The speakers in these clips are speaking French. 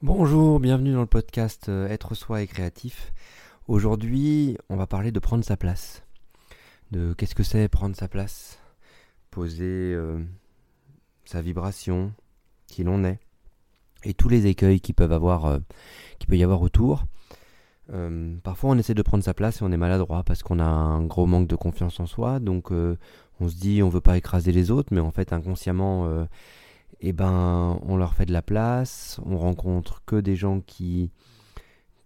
Bonjour, bienvenue dans le podcast euh, Être soi et créatif. Aujourd'hui, on va parler de prendre sa place. De qu'est-ce que c'est prendre sa place? Poser euh, sa vibration, qui l'on est, et tous les écueils qui peuvent avoir, euh, qui peut y avoir autour. parfois, on essaie de prendre sa place et on est maladroit parce qu'on a un gros manque de confiance en soi. Donc, on se dit on veut pas écraser les autres, mais en fait, inconsciemment et eh ben on leur fait de la place, on rencontre que des gens qui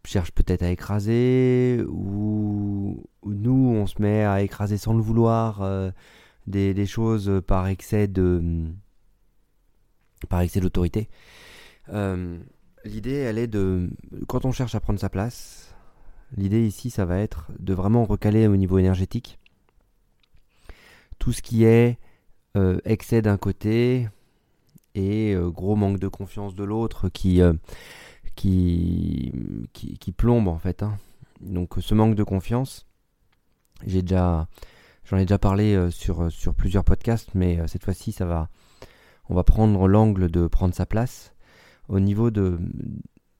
cherchent peut-être à écraser, ou, nous on se met à écraser sans le vouloir euh, des, choses par excès d'autorité. Euh, l'idée elle est de quand on cherche à prendre sa place, l'idée ici ça va être de vraiment recaler au niveau énergétique tout ce qui est euh, excès d'un côté, et euh, gros manque de confiance de l'autre qui, euh, qui, qui, plombe en fait. Hein. Donc ce manque de confiance, j'ai déjà, j'en ai déjà parlé euh, sur, sur plusieurs podcasts, mais cette fois-ci ça va, on va prendre l'angle de prendre sa place. Au niveau de,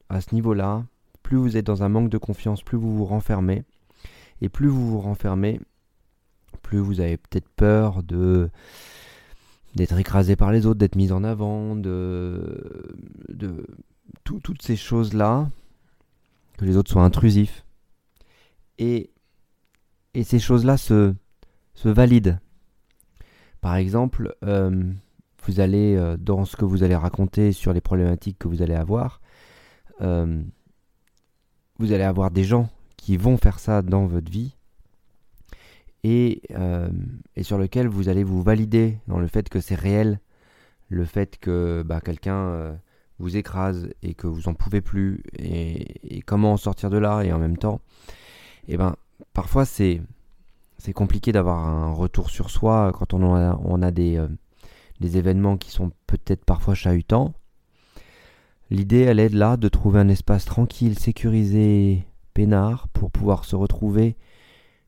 à ce niveau-là, plus vous êtes dans un manque de confiance, plus vous vous renfermez, et plus vous vous renfermez, plus vous avez peut-être peur de d'être écrasé par les autres, d'être mis en avant, de, toutes ces choses-là, que les autres soient intrusifs. Et, et ces choses-là se, se valident. Par exemple, euh, vous allez, euh, dans ce que vous allez raconter sur les problématiques que vous allez avoir, euh, vous allez avoir des gens qui vont faire ça dans votre vie euh, et, sur lequel vous allez vous valider dans le fait que c'est réel, le fait que bah, quelqu'un euh, vous écrase et que vous en pouvez plus, et, comment en sortir de là, et en même temps, et eh ben parfois c'est c'est compliqué d'avoir un retour sur soi quand on a, on a des, euh, des événements qui sont peut-être parfois chahutants. L'idée, elle est là de trouver un espace tranquille, sécurisé, peinard, pour pouvoir se retrouver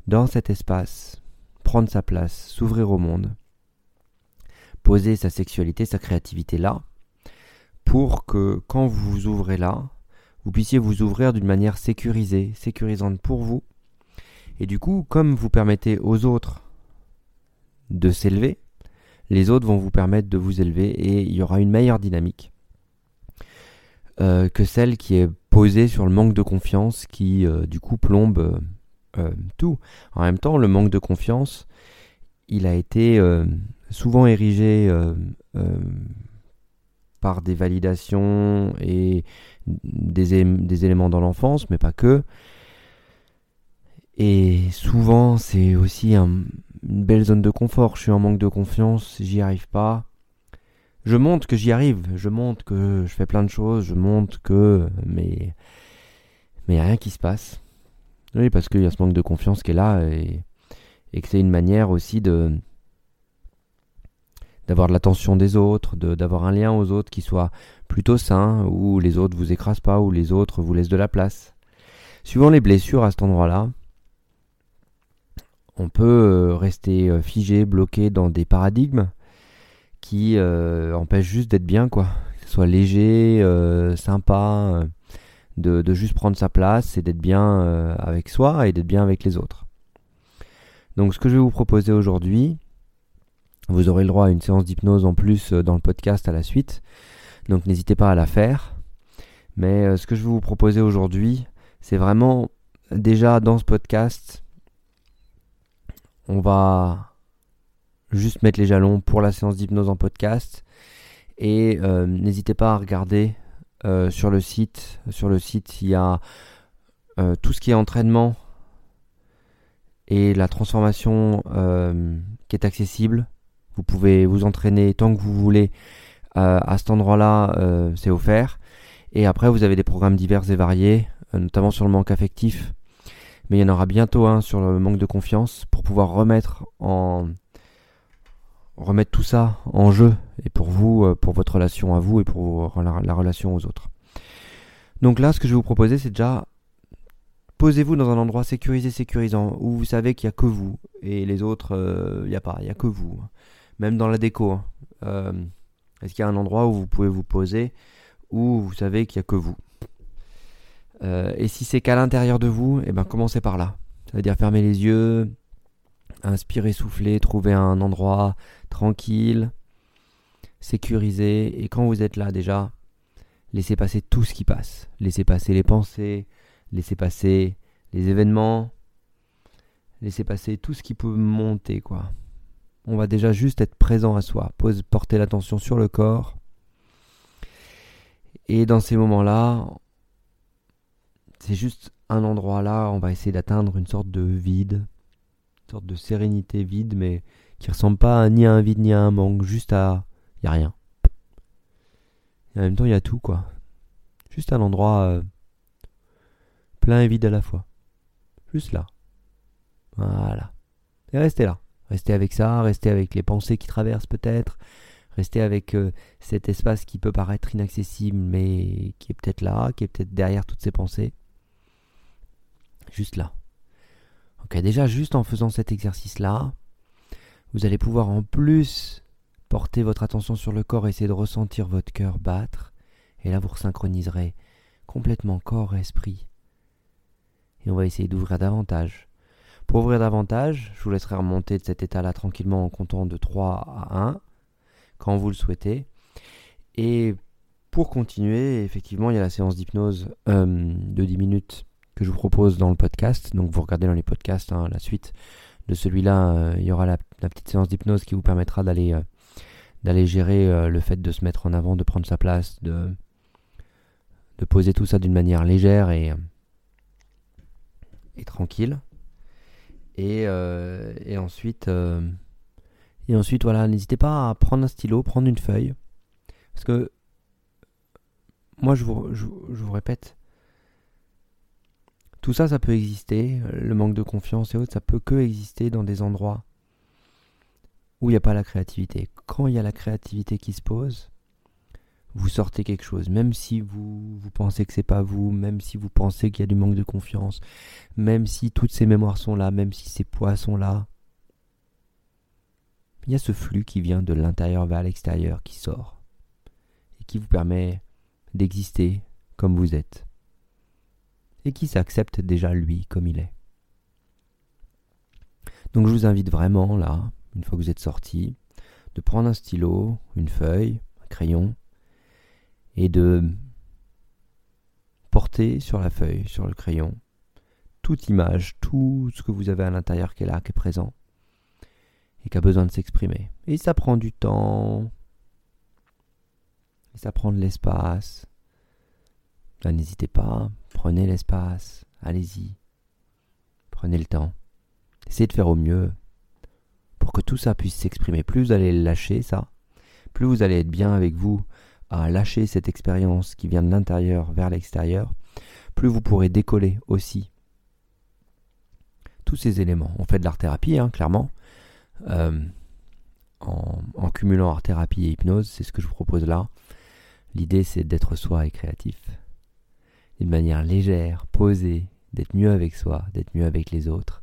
dans cet espace, prendre sa place, s'ouvrir au monde, poser sa sexualité, sa créativité là, pour que quand vous vous ouvrez là, vous puissiez vous ouvrir d'une manière sécurisée, sécurisante pour vous. Et du coup, comme vous permettez aux autres de s'élever, les autres vont vous permettre de vous élever et il y aura une meilleure dynamique euh, que celle qui est posée sur le manque de confiance qui euh, du coup plombe euh, euh, tout. En même temps, le manque de confiance, il a été euh, souvent érigé euh, par des validations et des, des éléments dans l'enfance, mais pas que. Et souvent, c'est aussi une belle zone de confort. Je suis en manque de confiance, j'y arrive pas. Je montre que j'y arrive, je montre que je fais plein de choses, je montre que. Mais. Mais rien qui se passe. Oui, parce qu'il y a ce manque de confiance qui est là et, que c'est une manière aussi de d'avoir de l'attention des autres, d'avoir un lien aux autres qui soit plutôt sain, où les autres vous écrasent pas, où les autres vous laissent de la place. Suivant les blessures à cet endroit-là, on peut euh, rester euh, figé, bloqué dans des paradigmes qui euh, empêchent juste d'être bien, quoi. Que ce soit léger, sympa de, juste prendre sa place et d'être bien euh, avec soi et d'être bien avec les autres. Donc ce que je vais vous proposer aujourd'hui, vous aurez le droit à une séance d'hypnose en plus euh, dans le podcast à la suite, donc n'hésitez pas à la faire. Mais euh, ce que je vais vous proposer aujourd'hui, c'est vraiment déjà dans ce podcast, on va juste mettre les jalons pour la séance d'hypnose en podcast. Et n'hésitez pas à regarder euh, sur le site. Sur le site, il y a euh, tout ce qui est entraînement et la transformation euh, qui est accessible. Vous pouvez vous entraîner tant que vous voulez à cet endroit-là, c'est offert. Et après, vous avez des programmes divers et variés, notamment sur le manque affectif. Mais il y en aura bientôt un sur le manque de confiance pour pouvoir remettre en, remettre tout ça en jeu et pour vous, euh, pour votre relation à vous et pour la, relation aux autres. Donc là, ce que je vais vous proposer, c'est déjà posez-vous dans un endroit sécurisé, sécurisant, où vous savez qu'il n'y a que vous et les autres, euh, il n'y a pas, il n'y a que vous. Même dans la déco. Hein. Euh, est-ce qu'il y a un endroit où vous pouvez vous poser, où vous savez qu'il n'y a que vous? Euh, et si c'est qu'à l'intérieur de vous, eh ben commencez par là. Ça veut dire fermer les yeux, inspirer, souffler, trouver un endroit tranquille, sécurisé. Et quand vous êtes là déjà, laissez passer tout ce qui passe. Laissez passer les pensées, laissez passer les événements, laissez passer tout ce qui peut monter, quoi. On va déjà juste être présent à soi, pose, porter l'attention sur le corps. Et dans ces moments-là, c'est juste un endroit là, on va essayer d'atteindre une sorte de vide, une sorte de sérénité vide, mais qui ressemble pas ni à un vide ni à un manque, juste à. Il a rien. Et en même temps, il y a tout, quoi. Juste un endroit euh, plein et vide à la fois. Juste là. Voilà. Et restez là. Restez avec ça, restez avec les pensées qui traversent peut-être, restez avec euh, cet espace qui peut paraître inaccessible mais qui est peut-être là, qui est peut-être derrière toutes ces pensées. Juste là. Déjà juste en faisant cet exercice-là, vous allez pouvoir en plus porter votre attention sur le corps, essayer de ressentir votre cœur battre, et là vous resynchroniserez complètement corps et esprit. Et on va essayer d'ouvrir davantage pour ouvrir davantage, je vous laisserai remonter de cet état-là tranquillement en comptant de 3 à 1, quand vous le souhaitez. Et pour continuer, effectivement, il y a la séance d'hypnose euh, de 10 minutes que je vous propose dans le podcast. Donc vous regardez dans les podcasts hein, la suite de celui-là, euh, il y aura la, petite séance d'hypnose qui vous permettra d'aller euh, gérer le fait de se mettre en avant, de prendre sa place, de, poser tout ça d'une manière légère et, tranquille. Et, euh, ensuite, euh, voilà, n'hésitez pas à prendre un stylo, prendre une feuille. Parce que moi, je, vous répète, tout ça, ça peut exister. Le manque de confiance et autres, ça peut que exister dans des endroits où il n'y a pas la créativité. Quand il y a la créativité qui se pose, vous sortez quelque chose, même si vous, vous pensez que c'est pas vous, même si vous pensez qu'il y a du manque de confiance, même si toutes ces mémoires sont là, même si ces poids sont là. Il y a ce flux qui vient de l'intérieur vers l'extérieur qui sort et qui vous permet d'exister comme vous êtes et qui s'accepte déjà lui comme il est. Donc je vous invite vraiment là, une fois que vous êtes sorti, de prendre un stylo, une feuille, un crayon, et de porter sur la feuille, sur le crayon, toute image, tout ce que vous avez à l'intérieur qui est là, qui est présent, et qui a besoin de s'exprimer. Et ça prend du temps, ça prend de l'espace. N'hésitez pas, prenez l'espace, allez-y, prenez le temps. Essayez de faire au mieux pour que tout ça puisse s'exprimer. Plus vous allez le lâcher, ça, plus vous allez être bien avec vous, à lâcher cette expérience qui vient de l'intérieur vers l'extérieur, plus vous pourrez décoller aussi tous ces éléments. On fait de l'art-thérapie, hein, clairement. Euh, en, cumulant art-thérapie et hypnose, c'est ce que je vous propose là. L'idée, c'est d'être soi et créatif. D'une manière légère, posée, d'être mieux avec soi, d'être mieux avec les autres.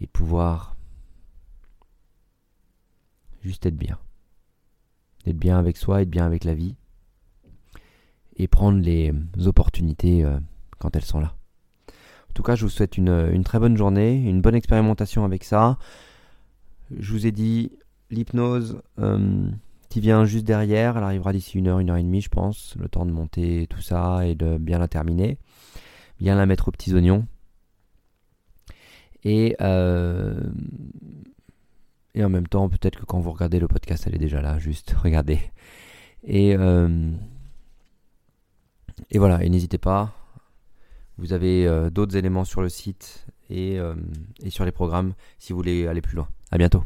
Et de pouvoir juste être bien être bien avec soi, être bien avec la vie, et prendre les opportunités euh, quand elles sont là. En tout cas, je vous souhaite une, très bonne journée, une bonne expérimentation avec ça. Je vous ai dit, l'hypnose euh, vient juste derrière, elle arrivera d'ici une heure, une heure et demie, je pense, le temps de monter tout ça et de bien la terminer, bien la mettre aux petits oignons. Et euh, en même temps, peut-être que quand vous regardez le podcast, elle est déjà là, juste regardez. Et, euh, et voilà, et n'hésitez pas. Vous avez euh, d'autres éléments sur le site et, et sur les programmes si vous voulez aller plus loin. À bientôt.